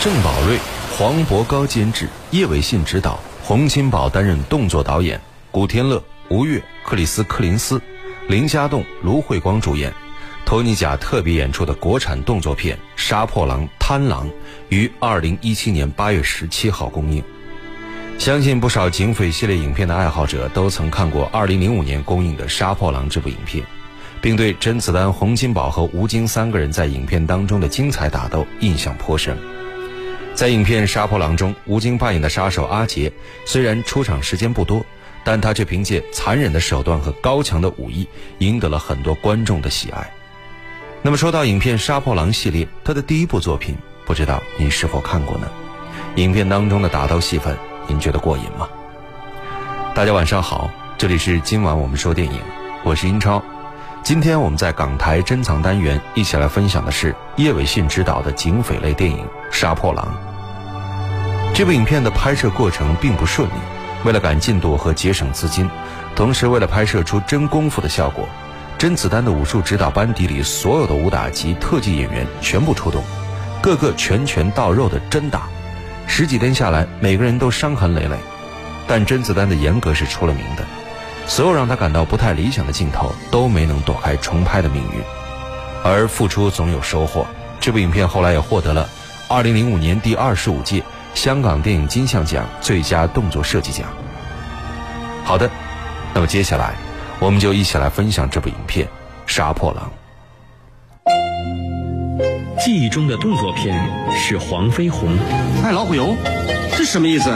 郑宝瑞、黄渤高监制，叶伟信执导，洪金宝担任动作导演，古天乐、吴越、克里斯·柯林斯、林家栋、卢慧光主演，托尼贾特别演出的国产动作片《杀破狼贪狼》于二零一七年八月十七号公映。相信不少警匪系列影片的爱好者都曾看过二零零五年公映的《杀破狼》这部影片。并对甄子丹、洪金宝和吴京三个人在影片当中的精彩打斗印象颇深。在影片《杀破狼》中，吴京扮演的杀手阿杰虽然出场时间不多，但他却凭借残忍的手段和高强的武艺，赢得了很多观众的喜爱。那么说到影片《杀破狼》系列，他的第一部作品，不知道您是否看过呢？影片当中的打斗戏份，您觉得过瘾吗？大家晚上好，这里是今晚我们说电影，我是英超。今天我们在港台珍藏单元一起来分享的是叶伟信执导的警匪类电影《杀破狼》。这部影片的拍摄过程并不顺利，为了赶进度和节省资金，同时为了拍摄出真功夫的效果，甄子丹的武术指导班底里所有的武打及特技演员全部出动，个个拳拳到肉的真打，十几天下来，每个人都伤痕累累，但甄子丹的严格是出了名的。所有让他感到不太理想的镜头都没能躲开重拍的命运，而付出总有收获。这部影片后来也获得了2005年第二十五届香港电影金像奖最佳动作设计奖。好的，那么接下来我们就一起来分享这部影片《杀破狼》。记忆中的动作片是黄飞鸿，爱老虎油，这什么意思？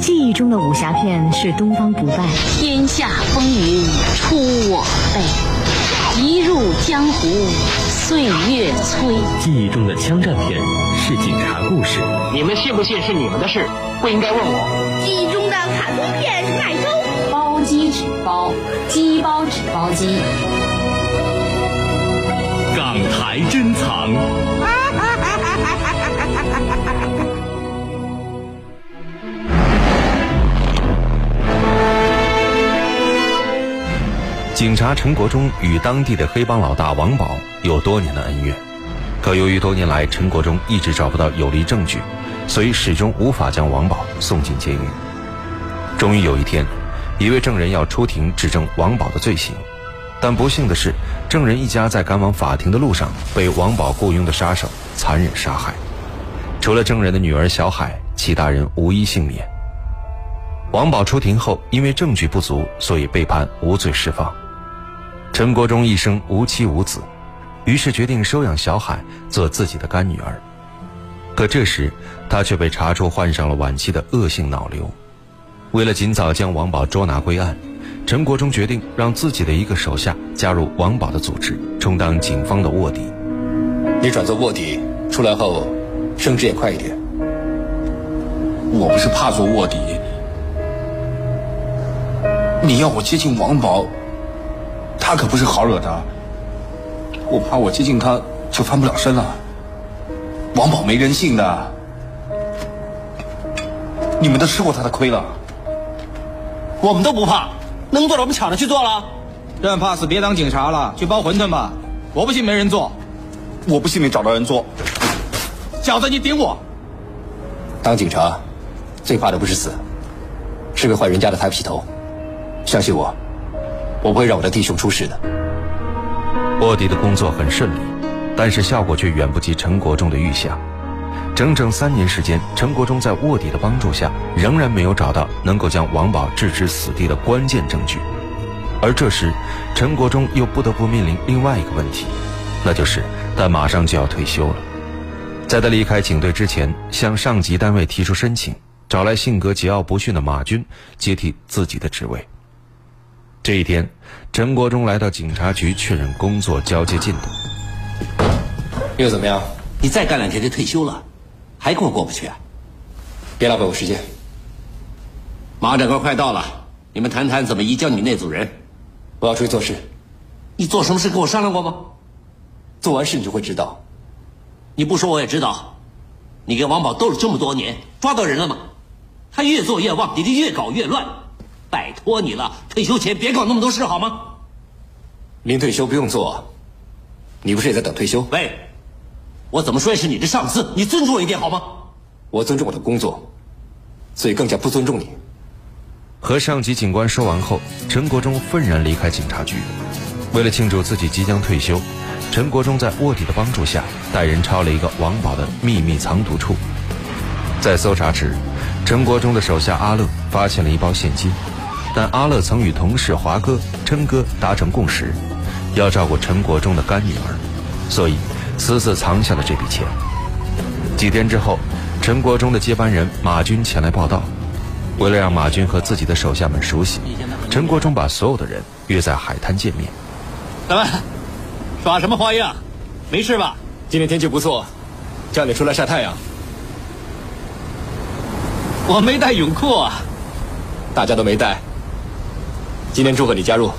记忆中的武侠片是东方不败，天下风云出我辈，一入江湖岁月催。记忆中的枪战片是警察故事，你们信不信是你们的事，不应该问我。记忆中的卡通片是麦兜，包机纸包，机包纸包机。港台珍藏。警察陈国忠与当地的黑帮老大王宝有多年的恩怨，可由于多年来陈国忠一直找不到有力证据，所以始终无法将王宝送进监狱。终于有一天，一位证人要出庭指证王宝的罪行，但不幸的是，证人一家在赶往法庭的路上被王宝雇佣的杀手残忍杀害。除了证人的女儿小海，其他人无一幸免。王宝出庭后，因为证据不足，所以被判无罪释放。陈国忠一生无妻无子，于是决定收养小海做自己的干女儿。可这时，他却被查出患上了晚期的恶性脑瘤。为了尽早将王宝捉拿归案，陈国忠决定让自己的一个手下加入王宝的组织，充当警方的卧底。你转做卧底，出来后升职也快一点。我不是怕做卧底，你要我接近王宝。他可不是好惹的，我怕我接近他就翻不了身了。王宝没人性的，你们都吃过他的亏了。我们都不怕，能做的我们抢着去做了。认怕死别当警察了，去包馄饨吧。我不信没人做，我不信没找到人做。小子，你顶我！当警察最怕的不是死，是个坏人家的抬不起头。相信我。我不会让我的弟兄出事的。卧底的工作很顺利，但是效果却远不及陈国忠的预想。整整三年时间，陈国忠在卧底的帮助下，仍然没有找到能够将王宝置之死地的关键证据。而这时，陈国忠又不得不面临另外一个问题，那就是他马上就要退休了。在他离开警队之前，向上级单位提出申请，找来性格桀骜不驯的马军接替自己的职位。这一天，陈国忠来到警察局确认工作交接进度。又怎么样？你再干两天就退休了，还跟我过不去啊？别浪费我时间。马长官快到了，你们谈谈怎么移交你那组人。我要出去做事。你做什么事跟我商量过吗？做完事你就会知道。你不说我也知道。你跟王宝斗了这么多年，抓到人了吗？他越做越旺，你就越搞越乱。拜托你了，退休前别搞那么多事好吗？临退休不用做，你不是也在等退休？喂，我怎么说也是你的上司，你尊重我一点好吗？我尊重我的工作，所以更加不尊重你。和上级警官说完后，陈国忠愤然离开警察局。为了庆祝自己即将退休，陈国忠在卧底的帮助下，带人抄了一个王宝的秘密藏毒处。在搜查时，陈国忠的手下阿乐发现了一包现金，但阿乐曾与同事华哥、琛哥达成共识，要照顾陈国忠的干女儿，所以私自藏下了这笔钱。几天之后，陈国忠的接班人马军前来报道。为了让马军和自己的手下们熟悉，陈国忠把所有的人约在海滩见面。咱们耍什么花样？没事吧？今天天气不错，叫你出来晒太阳。我没带泳裤啊。大家都没带。今天祝贺你加入。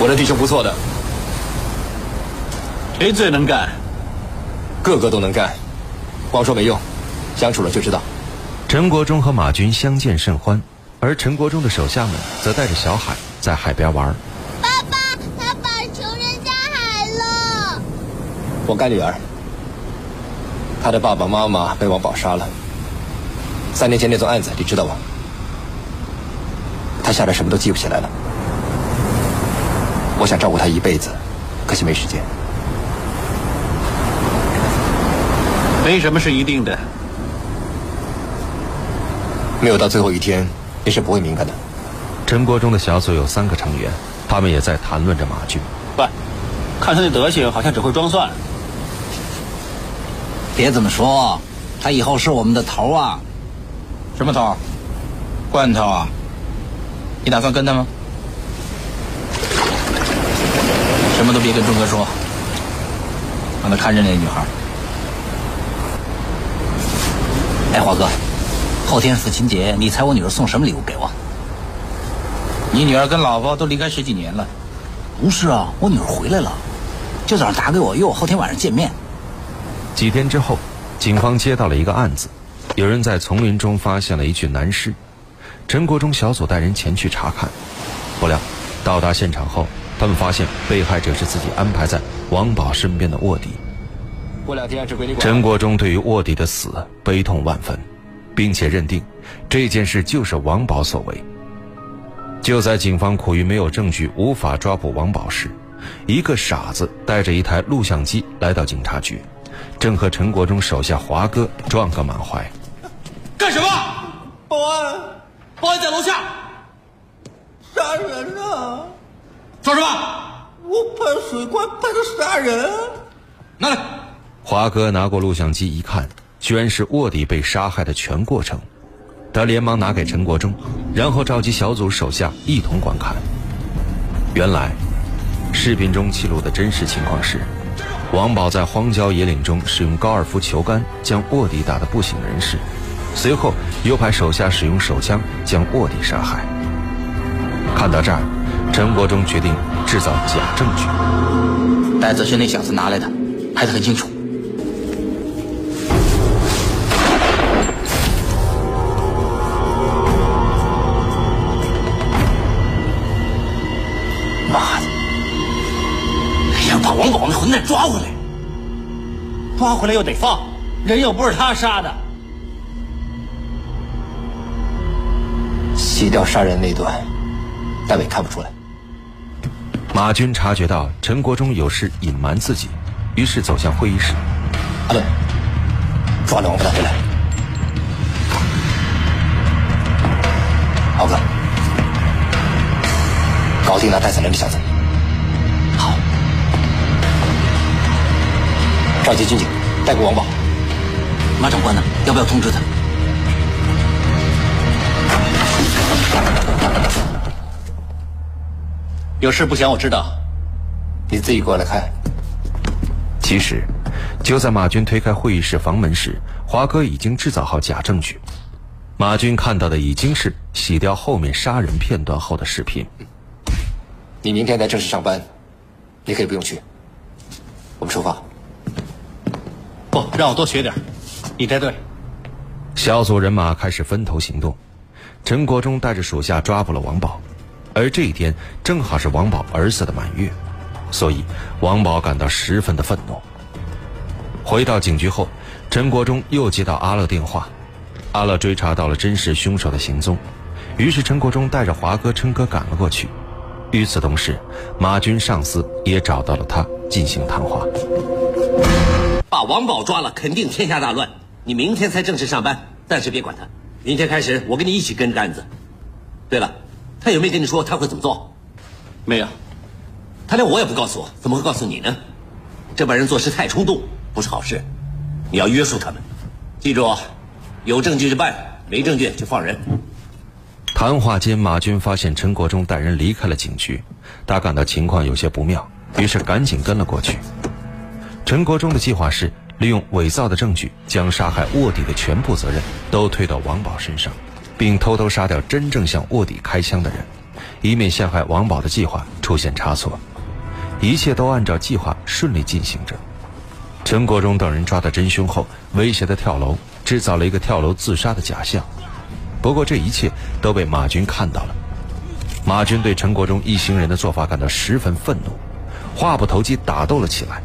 我的弟兄不错的。谁最能干？个个都能干，光说没用，相处了就知道。陈国忠和马军相见甚欢，而陈国忠的手下们则带着小海在海边玩。爸爸，他把球扔下海了。我干女儿，他的爸爸妈妈被王宝杀了。三年前那宗案子，你知道吗？他吓得什么都记不起来了。我想照顾他一辈子，可惜没时间。没什么是一定的。没有到最后一天，你是不会明白的。陈国忠的小组有三个成员，他们也在谈论着马俊。喂，看他那德行，好像只会装蒜。别这么说，他以后是我们的头啊。什么头？罐头啊？你打算跟他吗？什么都别跟钟哥说，让他看着那女孩。哎，华哥，后天父亲节，你猜我女儿送什么礼物给我？你女儿跟老婆都离开十几年了。不是啊，我女儿回来了，就早上打给我，约我后天晚上见面。几天之后，警方接到了一个案子，有人在丛林中发现了一具男尸。陈国忠小组带人前去查看，不料到达现场后，他们发现被害者是自己安排在王宝身边的卧底。过两天是归你管。陈国忠对于卧底的死悲痛万分，并且认定这件事就是王宝所为。就在警方苦于没有证据、无法抓捕王宝时，一个傻子带着一台录像机来到警察局，正和陈国忠手下华哥撞个满怀。干什么？保安，保安在楼下。杀人了！说什么？我拍水怪拍他杀人。拿来。华哥拿过录像机一看，居然是卧底被杀害的全过程。他连忙拿给陈国忠，然后召集小组手下一同观看。原来，视频中记录的真实情况是，王宝在荒郊野岭中使用高尔夫球杆将卧底打得不省人事，随后又派手下使用手枪将卧底杀害。看到这儿，陈国忠决定制造假证据。袋子是那小子拿来的，拍得很清楚。妈的！要把王宝那混蛋抓回来，抓回来又得放，人又不是他杀的。洗掉杀人那段，大伟看不出来。马军察觉到陈国忠有事隐瞒自己，于是走向会议室。阿伦，抓了王八蛋回来。豪哥，搞定那带死人的小子。好。召集军警，带过王宝。马长官呢？要不要通知他？有事不想我知道，你自己过来看。其实，就在马军推开会议室房门时，华哥已经制造好假证据。马军看到的已经是洗掉后面杀人片段后的视频。你明天来正式上班，你可以不用去。我们出发。不，让我多学点。你带队。小组人马开始分头行动。陈国忠带着属下抓捕了王宝。而这一天正好是王宝儿子的满月，所以王宝感到十分的愤怒。回到警局后，陈国忠又接到阿乐电话，阿乐追查到了真实凶手的行踪，于是陈国忠带着华哥、琛哥赶了过去。与此同时，马军上司也找到了他进行谈话。把王宝抓了，肯定天下大乱。你明天才正式上班，暂时别管他。明天开始，我跟你一起跟着案子。对了，他有没有跟你说他会怎么做？没有。他连我也不告诉我，怎么会告诉你呢？这帮人做事太冲动，不是好事。你要约束他们，记住，有证据就办，没证据就放人。谈话间，马军发现陈国忠带人离开了警局，他感到情况有些不妙，于是赶紧跟了过去。陈国忠的计划是利用伪造的证据，将杀害卧底的全部责任都推到王宝身上，并偷偷杀掉真正向卧底开枪的人，以免陷害王宝的计划出现差错。一切都按照计划顺利进行着。陈国忠等人抓到真凶后，威胁他跳楼，制造了一个跳楼自杀的假象。不过这一切都被马军看到了。马军对陈国忠一行人的做法感到十分愤怒，话不投机打斗了起来。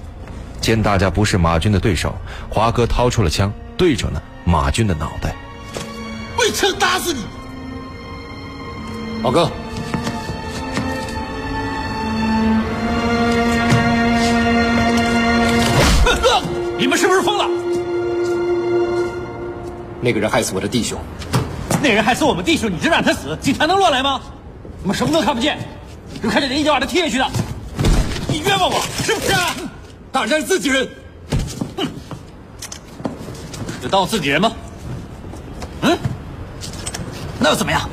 见大家不是马军的对手，华哥掏出了枪，对准了马军的脑袋。我一枪打死你！老哥。你们是不是疯了？那个人害死我的弟兄。那人害死我们弟兄，你就让他死？警察能乱来吗？我们什么都看不见，就看见人一脚把他踢下去的。你冤枉我，是不是？啊？大山自己人。哼，就当我自己人吗？嗯？那又怎么样？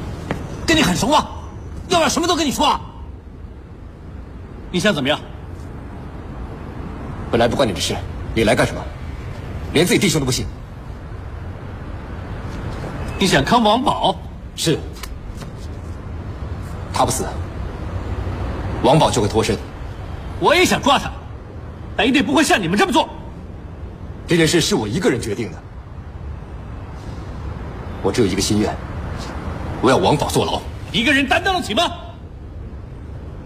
跟你很熟吗？要不要什么都跟你说啊？你想怎么样？本来不关你的事。你来干什么？连自己弟兄都不信？你想坑王宝？是。他不死，王宝就会脱身。我也想抓他，但一定不会像你们这么做。这件事是我一个人决定的。我只有一个心愿，我要王法坐牢。一个人担当得起吗？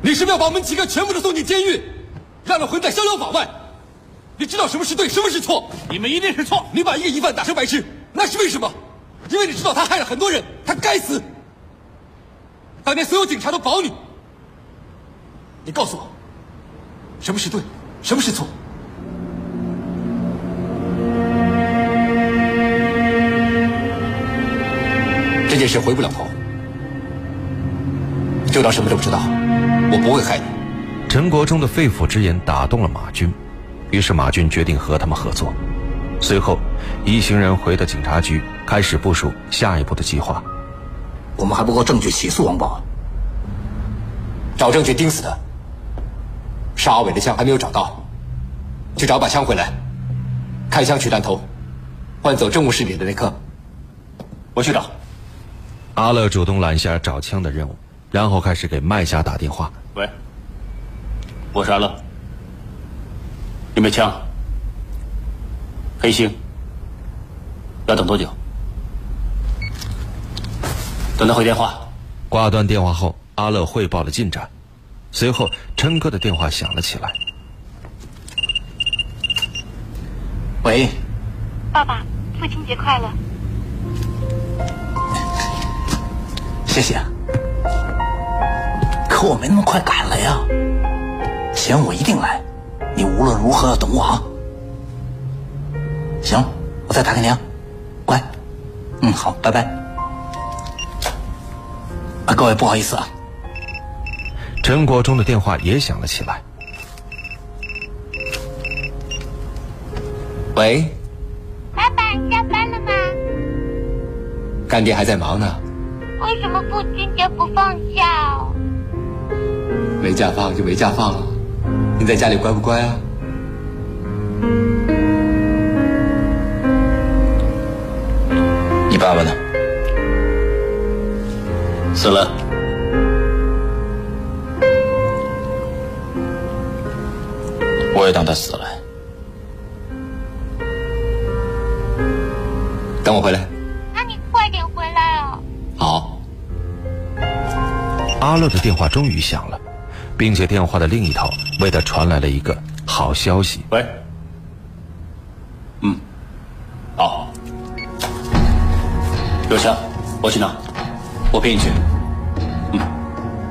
你是不是要把我们几个全部都送进监狱，让那混蛋逍遥法外？你知道什么是对，什么是错？你们一定是错。你把一个疑犯打成白痴，那是为什么？因为你知道他害了很多人，他该死。当年所有警察都保你。你告诉我，什么是对，什么是错？这件事回不了头，就当什么都不知道。我不会害你。陈国忠的肺腑之言打动了马军。于是马军决定和他们合作。随后，一行人回到警察局，开始部署下一步的计划。我们还不够证据起诉王宝，找证据盯死他。沙阿伟的枪还没有找到，去找把枪回来，开枪取弹头，换走证物室里的那颗。我去找。阿乐主动揽下找枪的任务，然后开始给卖家打电话。喂，我是阿乐。有没有枪？黑星。要等多久？等他回电话。挂断电话后，阿乐汇报了进展。随后，琛哥的电话响了起来。喂。爸爸，父亲节快乐。谢谢。可我没那么快赶来呀。行我一定来。你无论如何要等我啊！行，我再打给你啊，乖。嗯，好，拜拜。啊，各位不好意思啊。陈国忠的电话也响了起来。喂。爸爸，下班了吗？干爹还在忙呢。为什么父亲节不放假？没假放就没假放啊。你在家里乖不乖啊？你爸爸呢？死了。我也当他死了。等我回来。那你快点回来啊！好。阿乐的电话终于响了。并且电话的另一头为他传来了一个好消息。喂，嗯，有枪，我去拿，我陪你去。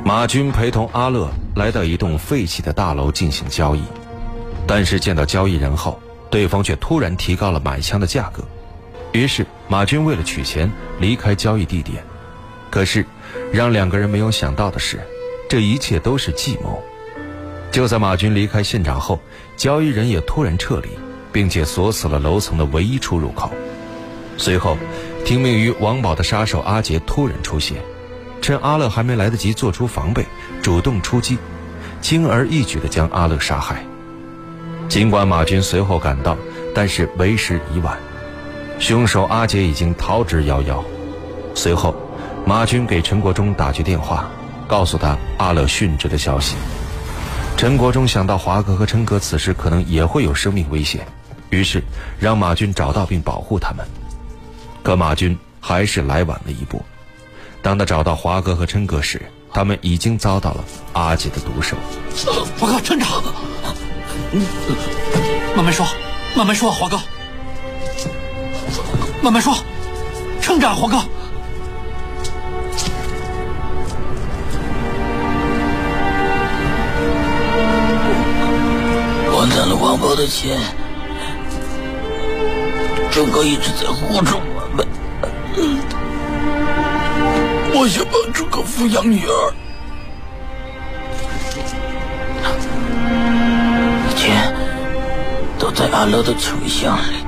马军陪同阿乐来到一栋废弃的大楼进行交易，但是见到交易人后，对方却突然提高了买枪的价格。于是马军为了取钱离开交易地点。可是，让两个人没有想到的是，这一切都是计谋。就在马军离开现场后，交易人也突然撤离，并且锁死了楼层的唯一出入口。随后，听命于王宝的杀手阿杰突然出现。趁阿乐还没来得及做出防备，主动出击，轻而易举地将阿乐杀害。尽管马军随后赶到，但是为时已晚，凶手阿杰已经逃之夭夭。随后，马军给陈国忠打去电话，告诉他阿乐殉职的消息。陈国忠想到华哥和琛哥此时可能也会有生命危险，于是让马军找到并保护他们。可马军还是来晚了一步。当他找到华哥和琛哥时，他们已经遭到了阿杰的毒手。报告村长，慢慢说，慢慢说，华哥，慢慢说，村长，华哥，我拿了王宝的钱，郑哥一直在护着我们。我想帮朱哥抚养女儿，钱都在阿乐的储蓄箱里。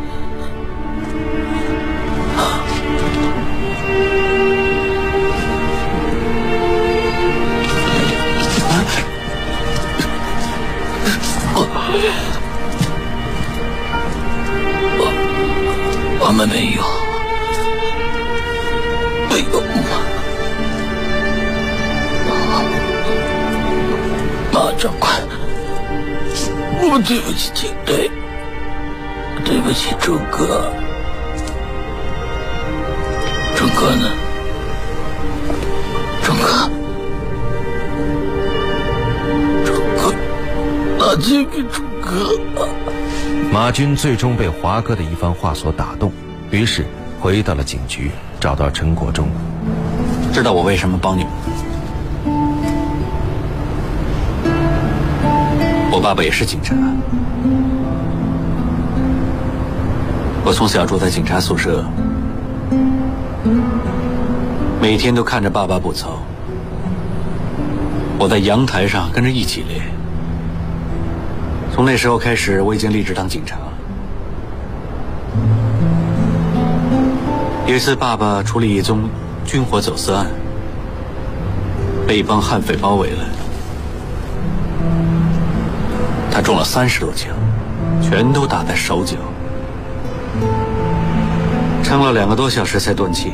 我我们没有，对不起警队，对不起周哥。周哥呢？周哥，周哥，拿钱给周哥。马军最终被华哥的一番话所打动，于是回到了警局，找到陈国忠。知道我为什么帮你爸爸也是警察，我从小住在警察宿舍，每天都看着爸爸步操。我在阳台上跟着一起练。从那时候开始，我已经立志当警察。有一次，爸爸处理一宗军火走私案，被一帮悍匪包围了。他中了三十多枪，全都打在手脚，撑了两个多小时才断气。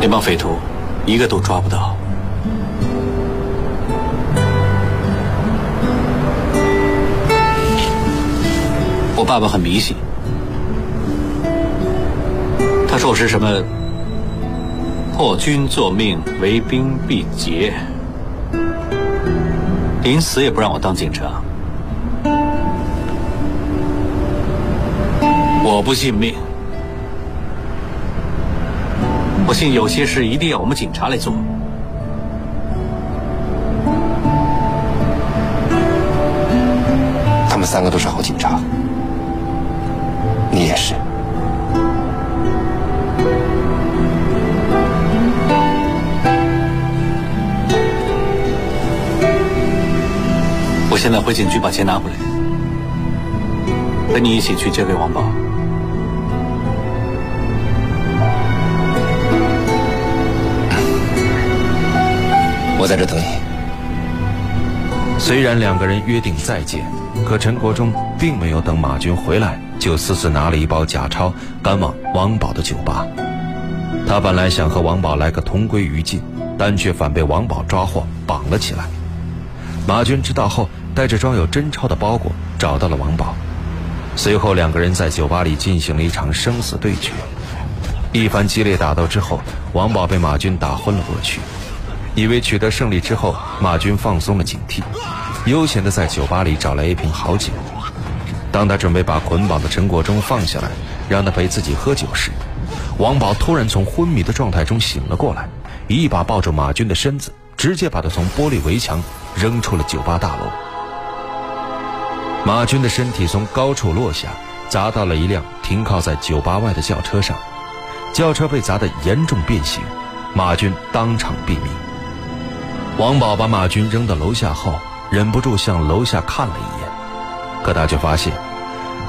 那帮匪徒一个都抓不到。我爸爸很迷信，他说我是什么破军作命，为兵必捷。临死也不让我当警察，我不信命，我信有些事一定要我们警察来做。他们三个都是好警察，你也是。现在回警局把钱拿回来，跟你一起去交给王宝。我在这等你。虽然两个人约定再见，可陈国忠并没有等马军回来，就私自拿了一包假钞赶往王宝的酒吧。他本来想和王宝来个同归于尽，但却反被王宝抓获绑了起来。马军知道后。带着装有真钞的包裹找到了王宝，随后两个人在酒吧里进行了一场生死对决。一番激烈打斗之后，王宝被马军打昏了过去。以为取得胜利之后，马军放松了警惕，悠闲地在酒吧里找来一瓶好酒。当他准备把捆绑的陈国忠放下来，让他陪自己喝酒时，王宝突然从昏迷的状态中醒了过来，一把抱住马军的身子，直接把他从玻璃围墙扔出了酒吧大楼。马军的身体从高处落下，砸到了一辆停靠在酒吧外的轿车上，轿车被砸得严重变形，马军当场毙命。王宝把马军扔到楼下后，忍不住向楼下看了一眼，可他却发现，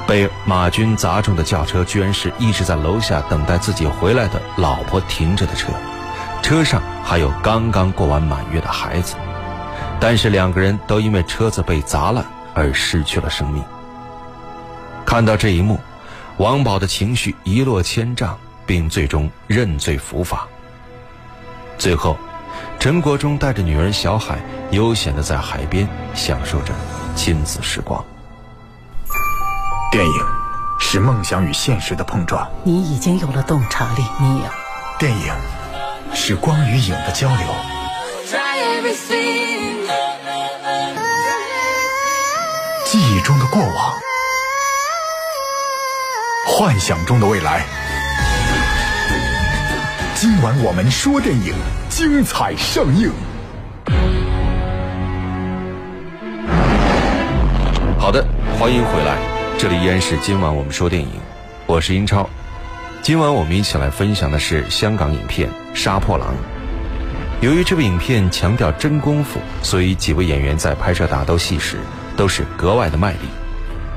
被马军砸中的轿车居然是一直在楼下等待自己回来的老婆停着的车，车上还有刚刚过完满月的孩子，但是两个人都因为车子被砸了。而失去了生命。看到这一幕，王宝的情绪一落千丈，并最终认罪伏法。最后，陈国忠带着女儿小海悠闲的在海边享受着亲子时光。电影是梦想与现实的碰撞。你已经有了洞察力，你有。电影是光与影的交流。记忆中的过往，幻想中的未来。今晚我们说电影，精彩上映。好的，欢迎回来，这里依然是今晚我们说电影，我是英超。今晚我们一起来分享的是香港影片《杀破狼》。由于这部影片强调真功夫，所以几位演员在拍摄打斗戏时。都是格外的卖力。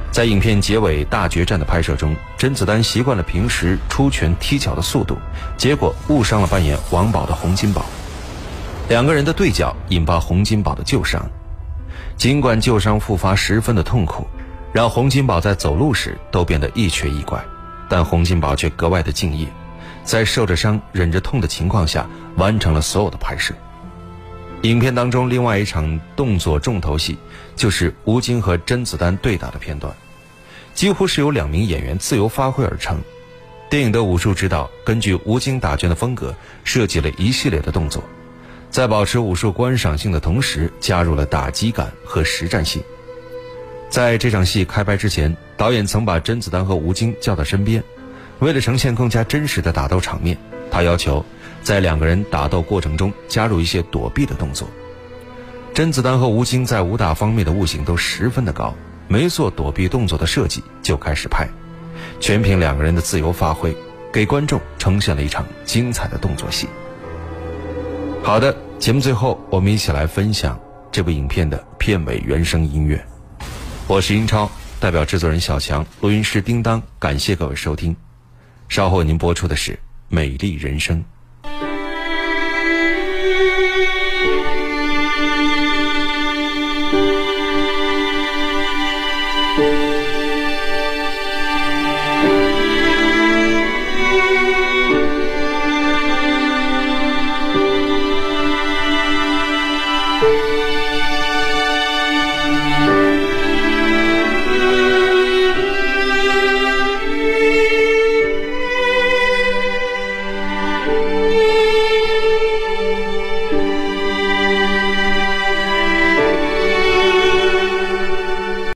在影片结尾大决战的拍摄中，甄子丹习惯了平时出拳踢脚的速度，结果误伤了扮演王宝的洪金宝。两个人的对角引发洪金宝的旧伤。尽管旧伤复发十分的痛苦，让洪金宝在走路时都变得一瘸一拐，但洪金宝却格外的敬业，在受着伤、忍着痛的情况下，完成了所有的拍摄。影片当中另外一场动作重头戏，就是吴京和甄子丹对打的片段，几乎是由两名演员自由发挥而成。电影的武术指导根据吴京打拳的风格设计了一系列的动作，在保持武术观赏性的同时，加入了打击感和实战性。在这场戏开拍之前，导演曾把甄子丹和吴京叫到身边，为了呈现更加真实的打斗场面，他要求。在两个人打斗过程中加入一些躲避的动作。甄子丹和吴京在武打方面的悟性都十分的高，没做躲避动作的设计就开始拍，全凭两个人的自由发挥，给观众呈现了一场精彩的动作戏。好的，节目最后我们一起来分享这部影片的片尾原声音乐。我是英超，代表制作人小强，录音师叮当，感谢各位收听。稍后您播出的是《美丽人生》。